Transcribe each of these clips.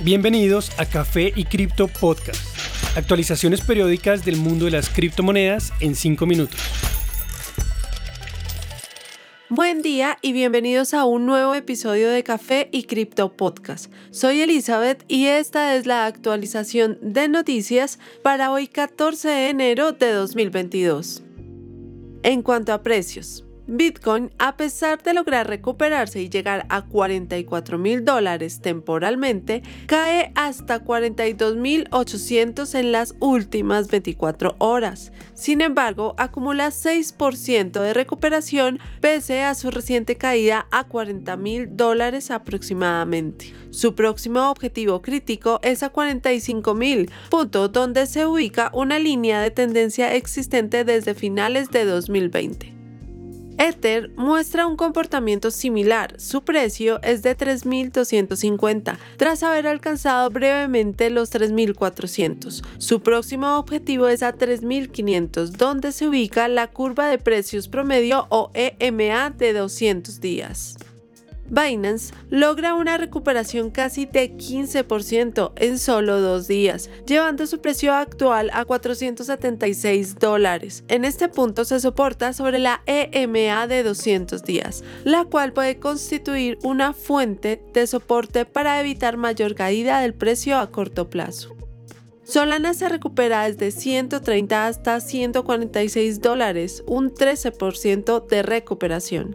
Bienvenidos a Café y Cripto Podcast. Actualizaciones periódicas del mundo de las criptomonedas en 5 minutos. Buen día y bienvenidos a un nuevo episodio de Café y Cripto Podcast. Soy Elizabeth y esta es la actualización de noticias para hoy 14 de enero de 2022. En cuanto a precios, Bitcoin, a pesar de lograr recuperarse y llegar a 44 mil dólares temporalmente, cae hasta 42.800 en las últimas 24 horas. Sin embargo, acumula 6% de recuperación pese a su reciente caída a 40 mil dólares aproximadamente. Su próximo objetivo crítico es a 45 mil, punto donde se ubica una línea de tendencia existente desde finales de 2020. Ether muestra un comportamiento similar. Su precio es de 3.250, tras haber alcanzado brevemente los 3.400. Su próximo objetivo es a 3.500, donde se ubica la curva de precios promedio o EMA de 200 días. Binance logra una recuperación casi de 15% en solo dos días, llevando su precio actual a 476 dólares. En este punto se soporta sobre la EMA de 200 días, la cual puede constituir una fuente de soporte para evitar mayor caída del precio a corto plazo. Solana se recupera desde 130 hasta 146 dólares, un 13% de recuperación.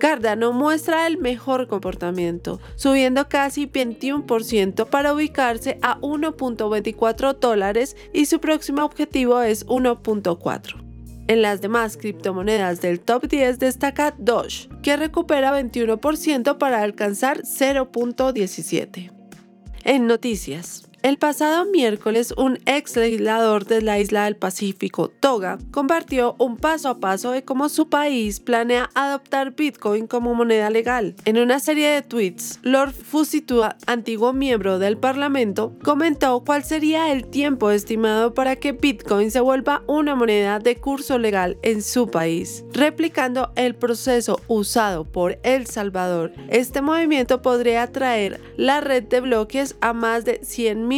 Cardano muestra el mejor comportamiento, subiendo casi 21% para ubicarse a 1.24 dólares y su próximo objetivo es 1.4. En las demás criptomonedas del top 10 destaca Doge, que recupera 21% para alcanzar 0.17. En noticias. El pasado miércoles, un ex legislador de la isla del Pacífico, Toga, compartió un paso a paso de cómo su país planea adoptar Bitcoin como moneda legal. En una serie de tweets, Lord Fusitua, antiguo miembro del Parlamento, comentó cuál sería el tiempo estimado para que Bitcoin se vuelva una moneda de curso legal en su país, replicando el proceso usado por El Salvador. Este movimiento podría atraer la red de bloques a más de 100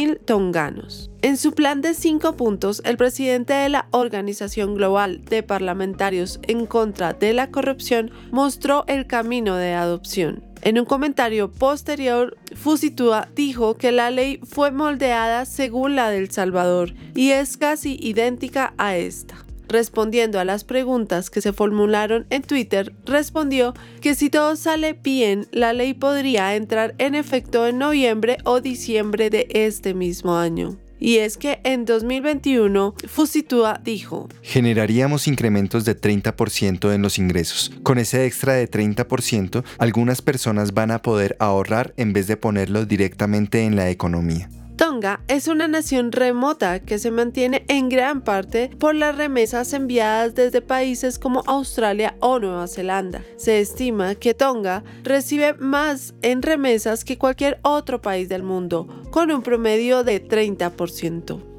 En su plan de cinco puntos, el presidente de la Organización Global de Parlamentarios en contra de la corrupción mostró el camino de adopción. En un comentario posterior, Fusitúa dijo que la ley fue moldeada según la del Salvador y es casi idéntica a esta. Respondiendo a las preguntas que se formularon en Twitter, respondió que si todo sale bien, la ley podría entrar en efecto en noviembre o diciembre de este mismo año. Y es que en 2021, Fusitúa dijo, generaríamos incrementos de 30% en los ingresos. Con ese extra de 30%, algunas personas van a poder ahorrar en vez de ponerlo directamente en la economía. Tonga es una nación remota que se mantiene en gran parte por las remesas enviadas desde países como Australia o Nueva Zelanda. Se estima que Tonga recibe más en remesas que cualquier otro país del mundo, con un promedio de 30%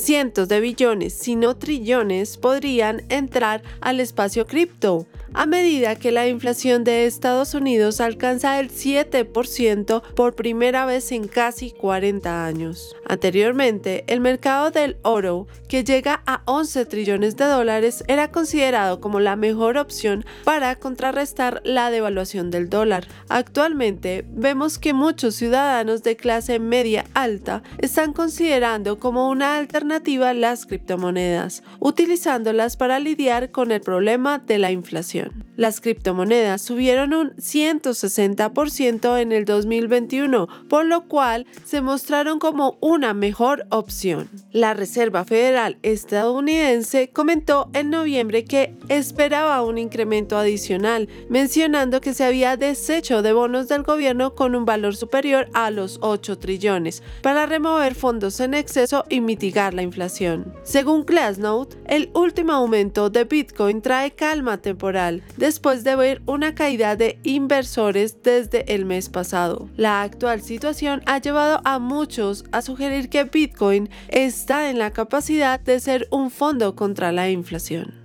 cientos de billones, si no trillones, podrían entrar al espacio cripto a medida que la inflación de Estados Unidos alcanza el 7% por primera vez en casi 40 años. Anteriormente, el mercado del oro, que llega a 11 trillones de dólares, era considerado como la mejor opción para contrarrestar la devaluación del dólar. Actualmente, vemos que muchos ciudadanos de clase media alta están considerando como una alternativa las criptomonedas, utilizándolas para lidiar con el problema de la inflación. Las criptomonedas subieron un 160% en el 2021, por lo cual se mostraron como una mejor opción. La Reserva Federal estadounidense comentó en noviembre que esperaba un incremento adicional, mencionando que se había deshecho de bonos del gobierno con un valor superior a los 8 trillones para remover fondos en exceso y mitigar la inflación. Según Glassnode, el último aumento de Bitcoin trae calma temporal después de ver una caída de inversores desde el mes pasado. La actual situación ha llevado a muchos a sugerir que Bitcoin está en la capacidad de ser un fondo contra la inflación.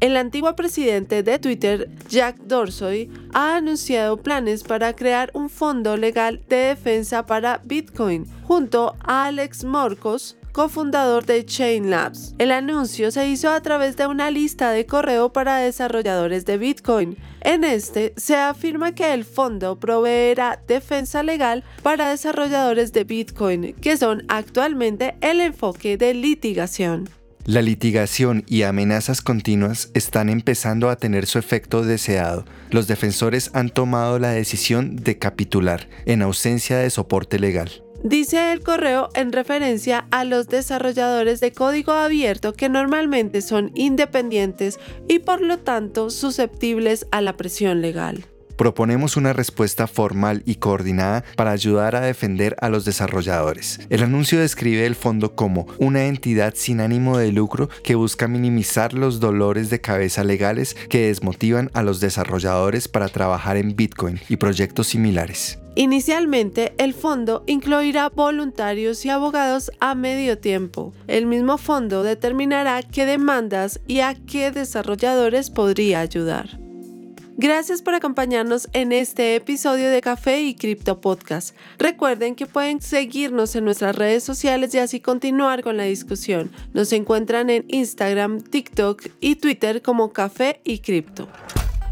El antiguo presidente de Twitter, Jack Dorsey, ha anunciado planes para crear un fondo legal de defensa para Bitcoin junto a Alex Morcos, cofundador de Chain Labs. El anuncio se hizo a través de una lista de correo para desarrolladores de Bitcoin. En este se afirma que el fondo proveerá defensa legal para desarrolladores de Bitcoin, que son actualmente el enfoque de litigación. La litigación y amenazas continuas están empezando a tener su efecto deseado. Los defensores han tomado la decisión de capitular en ausencia de soporte legal. Dice el correo en referencia a los desarrolladores de código abierto que normalmente son independientes y por lo tanto susceptibles a la presión legal. Proponemos una respuesta formal y coordinada para ayudar a defender a los desarrolladores. El anuncio describe el fondo como una entidad sin ánimo de lucro que busca minimizar los dolores de cabeza legales que desmotivan a los desarrolladores para trabajar en Bitcoin y proyectos similares. Inicialmente, el fondo incluirá voluntarios y abogados a medio tiempo. El mismo fondo determinará qué demandas y a qué desarrolladores podría ayudar. Gracias por acompañarnos en este episodio de Café y Cripto Podcast. Recuerden que pueden seguirnos en nuestras redes sociales y así continuar con la discusión. Nos encuentran en Instagram, TikTok y Twitter como Café y Cripto.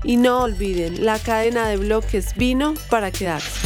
Y no olviden, la cadena de bloques vino para quedarse.